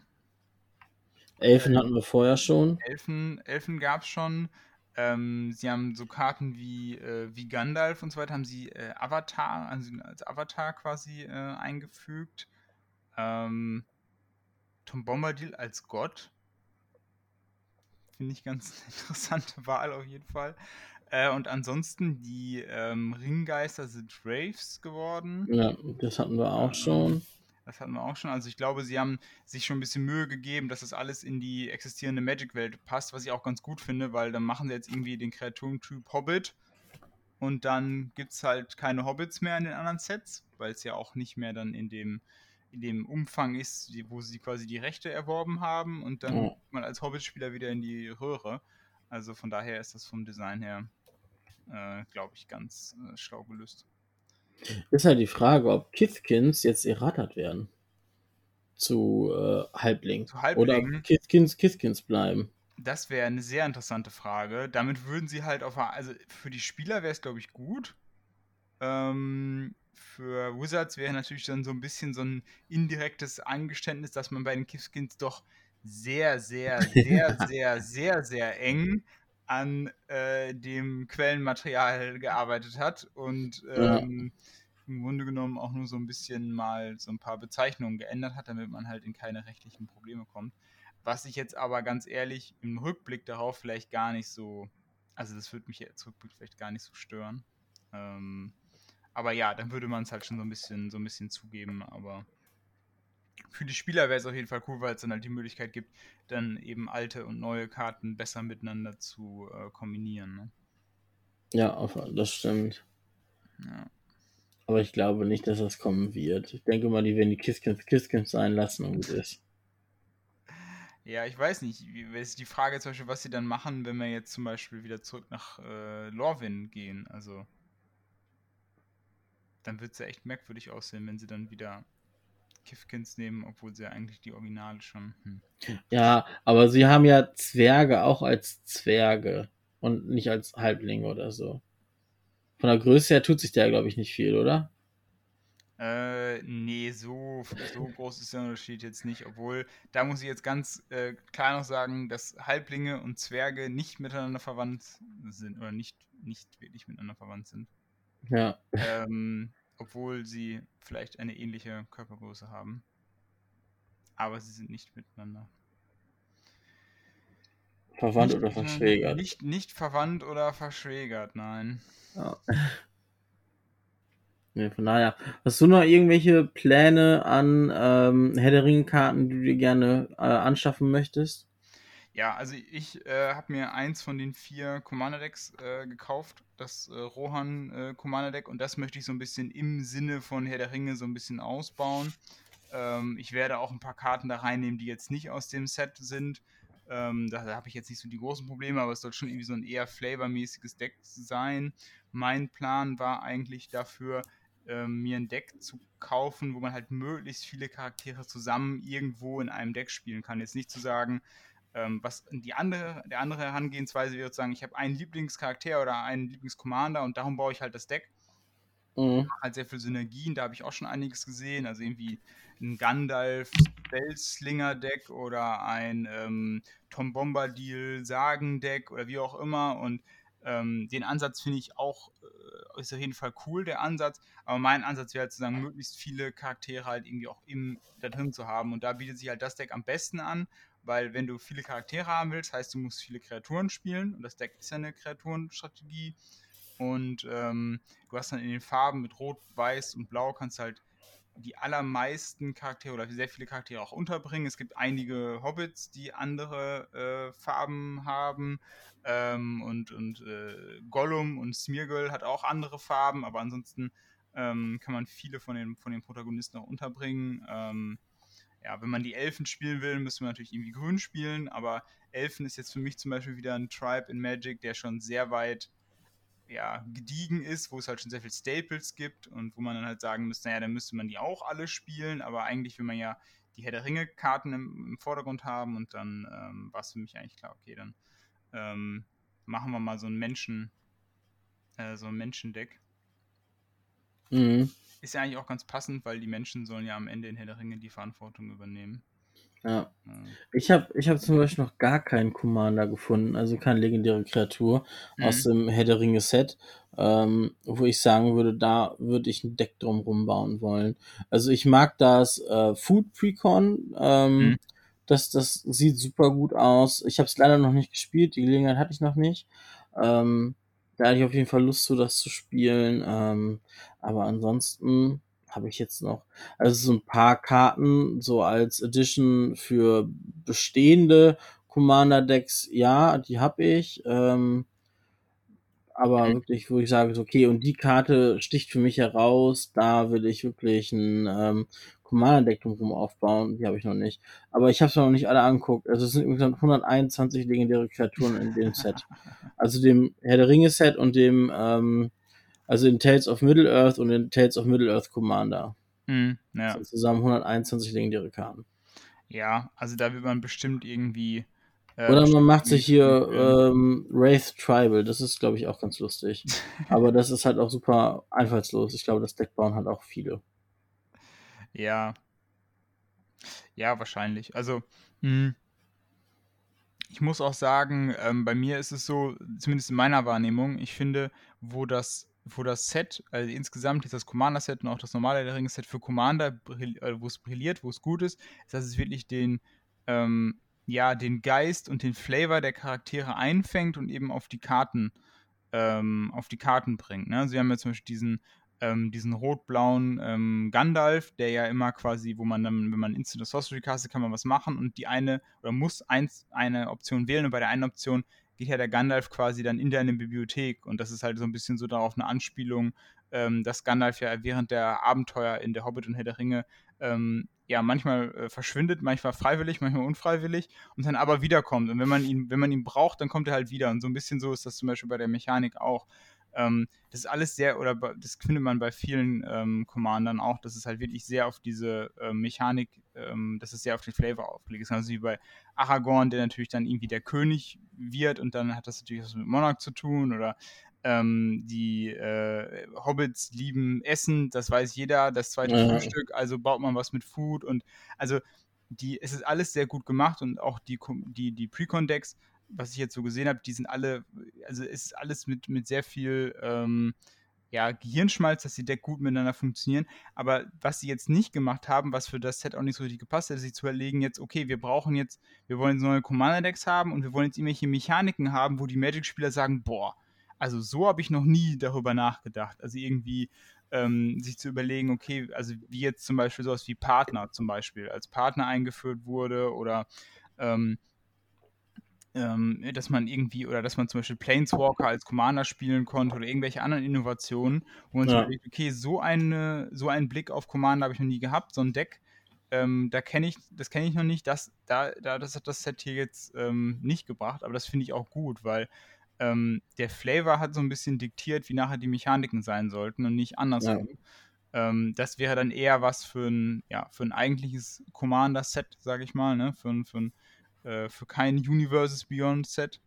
B: Elfen hatten wir vorher schon.
A: Elfen, Elfen gab es schon. Ähm, sie haben so Karten wie, äh, wie Gandalf und so weiter, haben sie äh, Avatar, also als Avatar quasi äh, eingefügt. Ähm, Tom Bombadil als Gott. Finde ich ganz (laughs) interessante Wahl auf jeden Fall. Äh, und ansonsten die ähm, Ringgeister sind Wraiths geworden.
B: Ja, das hatten wir auch schon.
A: Das hatten wir auch schon. Also ich glaube, sie haben sich schon ein bisschen Mühe gegeben, dass das alles in die existierende Magic-Welt passt, was ich auch ganz gut finde, weil dann machen sie jetzt irgendwie den Kreaturentyp Hobbit und dann gibt es halt keine Hobbits mehr in den anderen Sets, weil es ja auch nicht mehr dann in dem, in dem Umfang ist, wo sie quasi die Rechte erworben haben und dann guckt man als Hobbit-Spieler wieder in die Röhre. Also von daher ist das vom Design her äh, glaube ich, ganz äh, schlau gelöst.
B: Ist halt die Frage, ob Kithkins jetzt errattert werden zu äh, Halbling.
A: Zu Halblingen.
B: Oder Kithkins Kithkins bleiben.
A: Das wäre eine sehr interessante Frage. Damit würden sie halt auf. Also für die Spieler wäre es, glaube ich, gut. Ähm, für Wizards wäre natürlich dann so ein bisschen so ein indirektes Eingeständnis, dass man bei den Kithkins doch sehr, sehr, sehr, (laughs) sehr, sehr, sehr eng an äh, dem Quellenmaterial gearbeitet hat und ähm, ja. im Grunde genommen auch nur so ein bisschen mal so ein paar Bezeichnungen geändert hat, damit man halt in keine rechtlichen Probleme kommt. Was ich jetzt aber ganz ehrlich im Rückblick darauf vielleicht gar nicht so, also das würde mich jetzt Rückblick vielleicht gar nicht so stören. Ähm, aber ja, dann würde man es halt schon so ein bisschen, so ein bisschen zugeben, aber für die Spieler wäre es auf jeden Fall cool, weil es dann halt die Möglichkeit gibt, dann eben alte und neue Karten besser miteinander zu äh, kombinieren. Ne?
B: Ja, das stimmt.
A: Ja.
B: Aber ich glaube nicht, dass das kommen wird. Ich denke mal, die werden die Kiskins Kiskins sein lassen und gut ist.
A: Ja, ich weiß nicht. Ist die Frage zum Beispiel, was sie dann machen, wenn wir jetzt zum Beispiel wieder zurück nach äh, Lorwyn gehen. Also dann wird es ja echt merkwürdig aussehen, wenn sie dann wieder Kifkins nehmen, obwohl sie ja eigentlich die Originale schon. Hm.
B: Ja, aber sie haben ja Zwerge auch als Zwerge und nicht als Halblinge oder so. Von der Größe her tut sich der, glaube ich, nicht viel, oder?
A: Äh, nee, so, so groß ist der Unterschied jetzt nicht. Obwohl, da muss ich jetzt ganz äh, klar noch sagen, dass Halblinge und Zwerge nicht miteinander verwandt sind oder nicht, nicht wirklich miteinander verwandt sind.
B: Ja.
A: Ähm, obwohl sie vielleicht eine ähnliche Körpergröße haben. Aber sie sind nicht miteinander.
B: Verwandt nicht, oder verschwägert?
A: Nicht, nicht verwandt oder verschwägert, nein.
B: Ja. (laughs) Nee, von daher. Hast du noch irgendwelche Pläne an ähm, Herr der Ringe-Karten, die du dir gerne äh, anschaffen möchtest?
A: Ja, also ich äh, habe mir eins von den vier Commander-Decks äh, gekauft, das äh, Rohan äh, Commander-Deck, und das möchte ich so ein bisschen im Sinne von Herr der Ringe so ein bisschen ausbauen. Ähm, ich werde auch ein paar Karten da reinnehmen, die jetzt nicht aus dem Set sind. Ähm, da, da habe ich jetzt nicht so die großen Probleme, aber es soll schon irgendwie so ein eher flavormäßiges Deck sein. Mein Plan war eigentlich dafür, ähm, mir ein Deck zu kaufen, wo man halt möglichst viele Charaktere zusammen irgendwo in einem Deck spielen kann. Jetzt nicht zu sagen, ähm, was die andere, der andere Herangehensweise wäre zu sagen, ich habe einen Lieblingscharakter oder einen Lieblingscommander und darum baue ich halt das Deck. Mhm. Halt sehr viel Synergien, da habe ich auch schon einiges gesehen. Also irgendwie ein Gandalf Spellslinger Deck oder ein ähm, Tom Bombadil Sagen Deck oder wie auch immer. Und ähm, den Ansatz finde ich auch, äh, ist auf jeden Fall cool, der Ansatz. Aber mein Ansatz wäre halt zu sagen, möglichst viele Charaktere halt irgendwie auch im, da drin zu haben. Und da bietet sich halt das Deck am besten an weil wenn du viele Charaktere haben willst, heißt du musst viele Kreaturen spielen und das Deck ist ja eine Kreaturenstrategie und ähm, du hast dann in den Farben mit Rot, Weiß und Blau kannst halt die allermeisten Charaktere oder sehr viele Charaktere auch unterbringen. Es gibt einige Hobbits, die andere äh, Farben haben ähm, und, und äh, Gollum und Smeargirl hat auch andere Farben, aber ansonsten ähm, kann man viele von den, von den Protagonisten auch unterbringen. Ja, wenn man die Elfen spielen will, müsste man natürlich irgendwie grün spielen, aber Elfen ist jetzt für mich zum Beispiel wieder ein Tribe in Magic, der schon sehr weit ja, gediegen ist, wo es halt schon sehr viel Staples gibt und wo man dann halt sagen müsste, naja, dann müsste man die auch alle spielen, aber eigentlich will man ja die Herr der Ringe-Karten im, im, Vordergrund haben und dann ähm, war es für mich eigentlich klar, okay, dann ähm, machen wir mal so ein Menschen, äh, so ein Menschendeck.
B: Mhm.
A: Ist ja eigentlich auch ganz passend, weil die Menschen sollen ja am Ende in Herr der Ringe die Verantwortung übernehmen.
B: Ja. Ich habe ich hab zum Beispiel noch gar keinen Commander gefunden, also keine legendäre Kreatur mhm. aus dem Herr der Ringe Set, ähm, wo ich sagen würde, da würde ich ein Deck drumherum bauen wollen. Also ich mag das äh, Food Precon, ähm, mhm. das, das sieht super gut aus. Ich habe es leider noch nicht gespielt, die Gelegenheit hatte ich noch nicht. Ähm, da hatte ich auf jeden Fall Lust zu, das zu spielen. Ähm, aber ansonsten habe ich jetzt noch, also so ein paar Karten, so als Edition für bestehende Commander-Decks, ja, die habe ich. Ähm, aber mhm. wirklich, wo ich sage, okay, und die Karte sticht für mich heraus, da will ich wirklich ein ähm, Commander-Deck drumherum aufbauen. Die habe ich noch nicht. Aber ich habe es noch nicht alle angeguckt. Also es sind insgesamt 121 legendäre Kreaturen in dem Set. (laughs) Also dem Herr der Ringe-Set und dem, ähm, also in Tales of Middle-earth und in Tales of Middle-earth Commander.
A: Mhm, ja.
B: Sind zusammen 121 legendäre Karten.
A: Ja, also da wird man bestimmt irgendwie.
B: Äh, Oder man macht sich hier ähm, Wraith Tribal, das ist, glaube ich, auch ganz lustig. (laughs) Aber das ist halt auch super einfallslos. Ich glaube, das Deck bauen halt auch viele.
A: Ja. Ja, wahrscheinlich. Also. Hm, ich muss auch sagen, ähm, bei mir ist es so, zumindest in meiner Wahrnehmung, ich finde, wo das wo das Set, also insgesamt ist das Commander-Set und auch das normale Ring-Set für Commander, äh, wo es brilliert, wo es gut ist, ist, dass es wirklich den, ähm, ja, den Geist und den Flavor der Charaktere einfängt und eben auf die Karten, ähm, auf die Karten bringt. Ne? Also haben ja zum Beispiel diesen, ähm, diesen rot-blauen ähm, Gandalf, der ja immer quasi, wo man dann, wenn man Instant Sorcery castet, kann man was machen und die eine, oder muss eins, eine Option wählen und bei der einen Option geht ja der Gandalf quasi dann in deine Bibliothek und das ist halt so ein bisschen so darauf eine Anspielung, ähm, dass Gandalf ja während der Abenteuer in der Hobbit und Herr der Ringe ähm, ja manchmal äh, verschwindet, manchmal freiwillig, manchmal unfreiwillig und dann aber wiederkommt. Und wenn man ihn, wenn man ihn braucht, dann kommt er halt wieder. Und so ein bisschen so ist das zum Beispiel bei der Mechanik auch. Ähm, das ist alles sehr, oder das findet man bei vielen ähm, Commandern auch, dass es halt wirklich sehr auf diese äh, Mechanik, ähm, dass es sehr auf den Flavor aufgelegt ist. Also wie bei Aragorn, der natürlich dann irgendwie der König wird und dann hat das natürlich was mit Monarch zu tun oder ähm, die äh, Hobbits lieben Essen, das weiß jeder, das zweite ja. Frühstück, also baut man was mit Food und also die, es ist alles sehr gut gemacht und auch die, die, die Precon-Decks was ich jetzt so gesehen habe, die sind alle, also ist alles mit, mit sehr viel ähm, ja, Gehirnschmalz, dass die Deck gut miteinander funktionieren. Aber was sie jetzt nicht gemacht haben, was für das Set auch nicht so richtig gepasst hat, ist sich zu überlegen, jetzt, okay, wir brauchen jetzt, wir wollen jetzt neue Commander-Decks haben und wir wollen jetzt irgendwelche Mechaniken haben, wo die Magic-Spieler sagen, boah, also so habe ich noch nie darüber nachgedacht. Also irgendwie ähm, sich zu überlegen, okay, also wie jetzt zum Beispiel sowas wie Partner zum Beispiel als Partner eingeführt wurde oder ähm, ähm, dass man irgendwie, oder dass man zum Beispiel Planeswalker als Commander spielen konnte oder irgendwelche anderen Innovationen, wo man ja. sich überlegt, okay, so, eine, so einen Blick auf Commander habe ich noch nie gehabt, so ein Deck, ähm, da kenne ich, das kenne ich noch nicht, das, da, da, das hat das Set hier jetzt ähm, nicht gebracht, aber das finde ich auch gut, weil ähm, der Flavor hat so ein bisschen diktiert, wie nachher die Mechaniken sein sollten und nicht andersrum. Ja. Ähm, das wäre dann eher was für ein, ja, für ein eigentliches Commander-Set, sage ich mal, ne? für, ein, für ein äh, für kein Universes Beyond Set,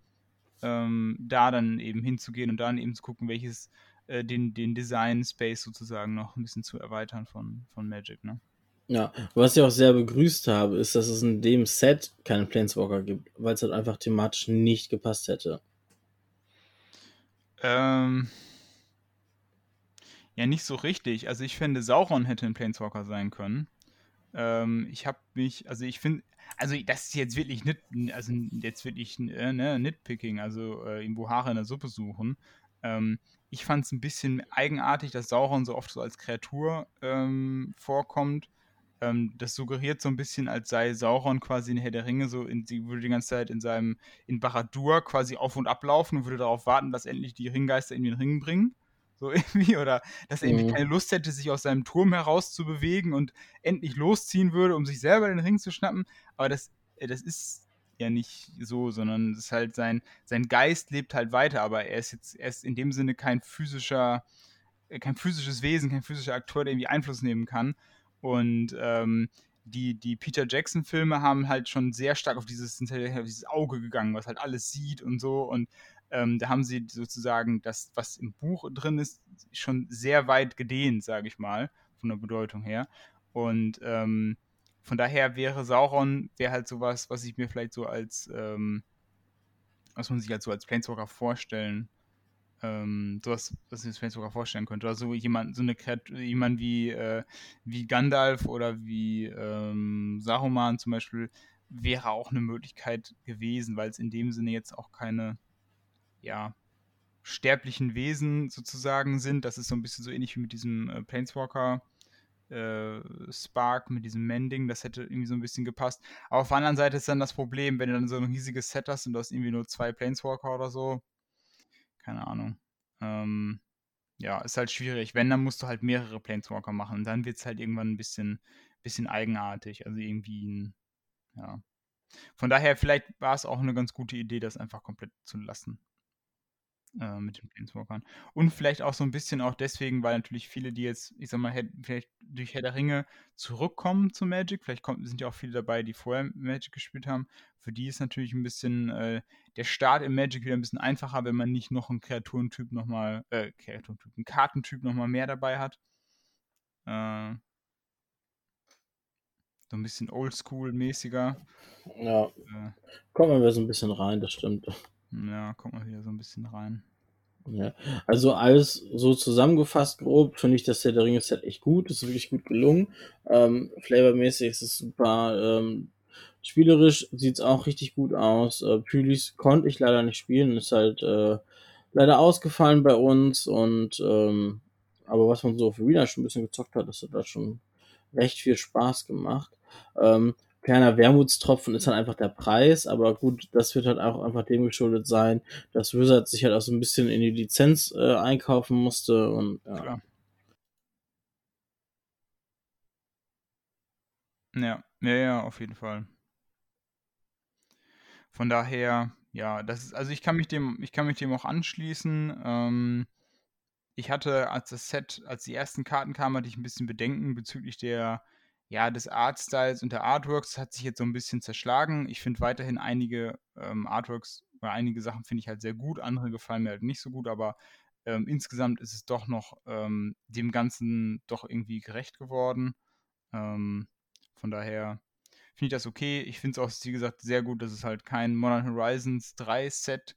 A: ähm, da dann eben hinzugehen und dann eben zu gucken, welches äh, den, den Design Space sozusagen noch ein bisschen zu erweitern von, von Magic, ne?
B: Ja, was ich auch sehr begrüßt habe, ist, dass es in dem Set keine Planeswalker gibt, weil es halt einfach thematisch nicht gepasst hätte.
A: Ähm, ja, nicht so richtig. Also ich finde, Sauron hätte ein Planeswalker sein können. Ähm, ich habe mich, also ich finde, also das ist jetzt wirklich nicht, also jetzt wirklich äh, ne, Nitpicking, also äh, irgendwo Haare in der Suppe suchen. Ähm, ich fand es ein bisschen eigenartig, dass Sauron so oft so als Kreatur ähm, vorkommt. Ähm, das suggeriert so ein bisschen, als sei Sauron quasi in Herr der Ringe so, in, sie würde die ganze Zeit in seinem, in Baradur quasi auf und ablaufen und würde darauf warten, dass endlich die Ringgeister in den Ring bringen. So (laughs) irgendwie, oder dass er irgendwie mhm. keine Lust hätte, sich aus seinem Turm herauszubewegen und endlich losziehen würde, um sich selber den Ring zu schnappen. Aber das, äh, das ist ja nicht so, sondern es ist halt sein, sein Geist lebt halt weiter, aber er ist jetzt, er ist in dem Sinne kein physischer, äh, kein physisches Wesen, kein physischer Akteur, der irgendwie Einfluss nehmen kann. Und ähm, die, die Peter Jackson-Filme haben halt schon sehr stark auf dieses, auf dieses Auge gegangen, was halt alles sieht und so. Und ähm, da haben sie sozusagen das, was im Buch drin ist, schon sehr weit gedehnt, sage ich mal, von der Bedeutung her. Und ähm, von daher wäre Sauron, wäre halt sowas, was ich mir vielleicht so als, ähm, was man sich halt so als Planeswalker vorstellen, ähm, sowas, was ich mir Planeswalker vorstellen könnte. Oder so jemand, so eine jemand wie, äh, wie Gandalf oder wie ähm, Saruman zum Beispiel, wäre auch eine Möglichkeit gewesen, weil es in dem Sinne jetzt auch keine ja, sterblichen Wesen sozusagen sind. Das ist so ein bisschen so ähnlich wie mit diesem äh, Planeswalker. Äh, Spark mit diesem Mending, das hätte irgendwie so ein bisschen gepasst. Aber auf der anderen Seite ist dann das Problem, wenn du dann so ein riesiges Set hast und du hast irgendwie nur zwei Planeswalker oder so. Keine Ahnung. Ähm, ja, ist halt schwierig. Wenn, dann musst du halt mehrere Planeswalker machen. Dann wird es halt irgendwann ein bisschen, bisschen eigenartig. Also irgendwie ein, ja. Von daher, vielleicht war es auch eine ganz gute Idee, das einfach komplett zu lassen äh, mit den Planeswalkern. Und vielleicht auch so ein bisschen auch deswegen, weil natürlich viele, die jetzt, ich sag mal, vielleicht durch Herr der Ringe zurückkommen zu Magic, vielleicht kommt, sind ja auch viele dabei, die vorher Magic gespielt haben, für die ist natürlich ein bisschen äh, der Start im Magic wieder ein bisschen einfacher, wenn man nicht noch einen Kreaturentyp nochmal, äh, Kreaturentyp, einen Kartentyp nochmal mehr dabei hat. Äh, so ein bisschen oldschool-mäßiger.
B: Ja. Äh, kommen wir so ein bisschen rein, das stimmt.
A: Ja, kommt mal wieder so ein bisschen rein.
B: Ja, also alles so zusammengefasst grob, finde ich das Set der Ringe Set echt gut, ist wirklich gut gelungen. Ähm, flavormäßig ist es super. Ähm, spielerisch sieht es auch richtig gut aus. Äh, Pylis konnte ich leider nicht spielen, ist halt äh, leider ausgefallen bei uns und ähm, aber was man so auf Arena schon ein bisschen gezockt hat, das hat da schon recht viel Spaß gemacht. Ähm, kleiner Wermutstropfen ist dann einfach der Preis, aber gut, das wird halt auch einfach dem geschuldet sein, dass Wizard sich halt auch so ein bisschen in die Lizenz äh, einkaufen musste und ja. Klar.
A: Ja, ja, ja, auf jeden Fall. Von daher, ja, das ist, also ich kann mich dem, ich kann mich dem auch anschließen. Ähm, ich hatte, als das Set, als die ersten Karten kamen, hatte ich ein bisschen Bedenken bezüglich der ja, des Artstyles und der Artworks hat sich jetzt so ein bisschen zerschlagen. Ich finde weiterhin einige ähm, Artworks oder einige Sachen finde ich halt sehr gut, andere gefallen mir halt nicht so gut, aber ähm, insgesamt ist es doch noch ähm, dem Ganzen doch irgendwie gerecht geworden. Ähm, von daher finde ich das okay. Ich finde es auch, wie gesagt, sehr gut, dass es halt kein Modern Horizons 3 Set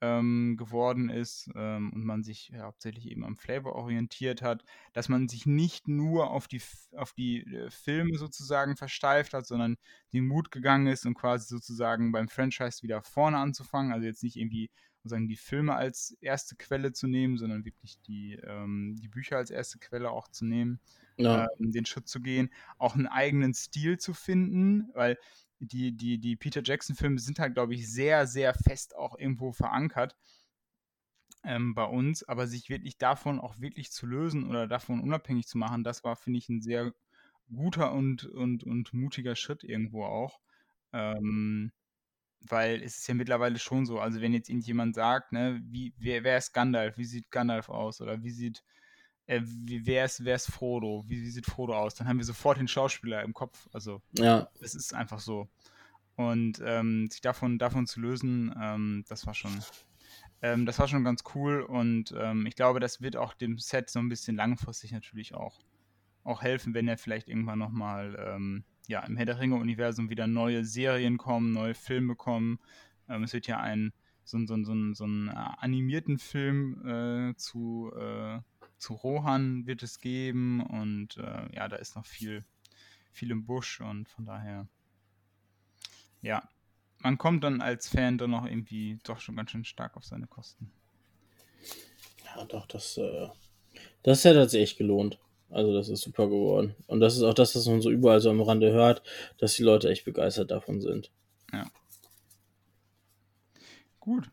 A: ähm, geworden ist ähm, und man sich ja, hauptsächlich eben am Flavor orientiert hat, dass man sich nicht nur auf die, auf die äh, Filme sozusagen versteift hat, sondern den Mut gegangen ist und quasi sozusagen beim Franchise wieder vorne anzufangen. Also jetzt nicht irgendwie sozusagen die Filme als erste Quelle zu nehmen, sondern wirklich die, ähm, die Bücher als erste Quelle auch zu nehmen, ja. ähm, den Schritt zu gehen, auch einen eigenen Stil zu finden, weil die, die, die Peter Jackson-Filme sind halt, glaube ich, sehr, sehr fest auch irgendwo verankert ähm, bei uns, aber sich wirklich davon auch wirklich zu lösen oder davon unabhängig zu machen, das war, finde ich, ein sehr guter und, und, und mutiger Schritt irgendwo auch. Ähm, weil es ist ja mittlerweile schon so, also wenn jetzt irgendjemand sagt, ne, wie, wer, wer ist Gandalf, wie sieht Gandalf aus? Oder wie sieht äh, wie, wer, ist, wer ist Frodo? Wie, wie, sieht Frodo aus? Dann haben wir sofort den Schauspieler im Kopf. Also, ja. es ist einfach so. Und ähm, sich davon, davon zu lösen, ähm, das war schon, ähm, das war schon ganz cool. Und ähm, ich glaube, das wird auch dem Set so ein bisschen langfristig natürlich auch, auch helfen, wenn er vielleicht irgendwann nochmal ähm, ja, im Herr der Ringe-Universum wieder neue Serien kommen, neue Filme kommen. Ähm, es wird ja ein so, so, so, so einen äh, animierten Film äh, zu äh, zu Rohan wird es geben und äh, ja, da ist noch viel, viel im Busch und von daher, ja, man kommt dann als Fan dann noch irgendwie doch schon ganz schön stark auf seine Kosten.
B: Ja, doch, das, äh, das hätte sich echt gelohnt. Also das ist super geworden. Und das ist auch das, was man so überall so am Rande hört, dass die Leute echt begeistert davon sind.
A: Ja. Gut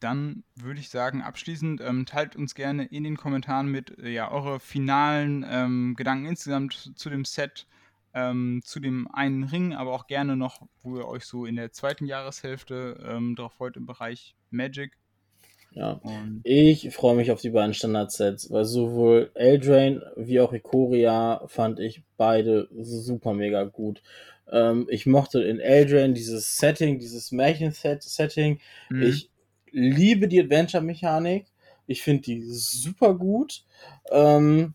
A: dann würde ich sagen, abschließend ähm, teilt uns gerne in den Kommentaren mit äh, ja, eure finalen ähm, Gedanken insgesamt zu dem Set, ähm, zu dem einen Ring, aber auch gerne noch, wo ihr euch so in der zweiten Jahreshälfte ähm, drauf freut im Bereich Magic.
B: Ja, Und ich freue mich auf die beiden Standard-Sets, weil sowohl Eldrain wie auch Ikoria fand ich beide super mega gut. Ähm, ich mochte in Eldrain dieses Setting, dieses Märchen-Setting. Mhm. Ich liebe die Adventure-Mechanik. Ich finde die super gut. Ähm,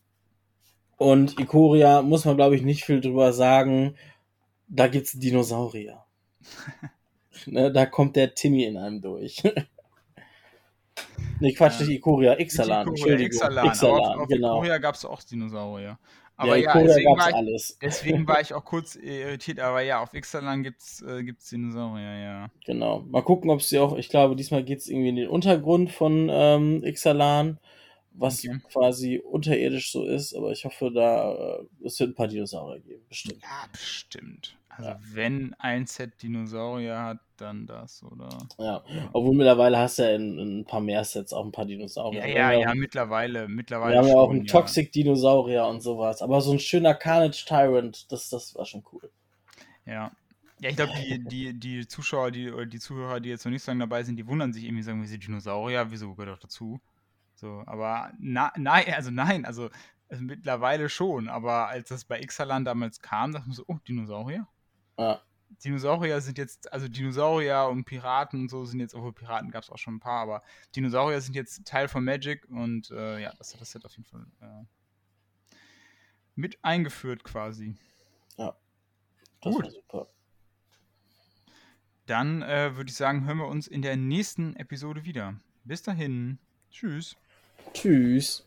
B: und Ikoria muss man, glaube ich, nicht viel drüber sagen. Da gibt es Dinosaurier. (laughs) ne, da kommt der Timmy in einem durch. (laughs) ne, Quatsch, nicht Ikoria, Ixalan. Ikoria,
A: Ixalan. Ixalan, auf, auf genau. Ikoria gab es auch Dinosaurier. Aber ja, ja deswegen, war ich, alles. (laughs) deswegen war ich auch kurz irritiert, aber ja, auf Ixalan gibt es äh, gibt's Dinosaurier, ja.
B: Genau. Mal gucken, ob sie auch, ich glaube, diesmal geht es irgendwie in den Untergrund von ähm, Ixalan. was okay. quasi unterirdisch so ist, aber ich hoffe, da äh, es wird ein paar Dinosaurier geben, bestimmt.
A: Ja, bestimmt. Also ja. wenn ein Set Dinosaurier hat, dann das, oder?
B: Ja, obwohl mittlerweile hast du ja in, in ein paar mehr Sets auch ein paar Dinosaurier.
A: Ja, ja, ja, auch, mittlerweile, mittlerweile.
B: Wir haben ja auch einen Toxic-Dinosaurier und sowas, aber so ein schöner Carnage Tyrant, das, das war schon cool.
A: Ja. Ja, ich glaube, die, die, die Zuschauer, die, oder die Zuhörer, die jetzt noch nicht so lange dabei sind, die wundern sich irgendwie, sagen, wir sind Dinosaurier, wieso gehört doch dazu? So, aber na, nein, also nein, also, also, mittlerweile schon, aber als das bei Ixalan damals kam, dachte man so, oh, Dinosaurier?
B: Ja.
A: Dinosaurier sind jetzt, also Dinosaurier und Piraten und so sind jetzt, obwohl Piraten gab es auch schon ein paar, aber Dinosaurier sind jetzt Teil von Magic und äh, ja, das hat das Set auf jeden Fall äh, mit eingeführt quasi.
B: Ja. Das Gut. super.
A: Dann äh, würde ich sagen, hören wir uns in der nächsten Episode wieder. Bis dahin. Tschüss.
B: Tschüss.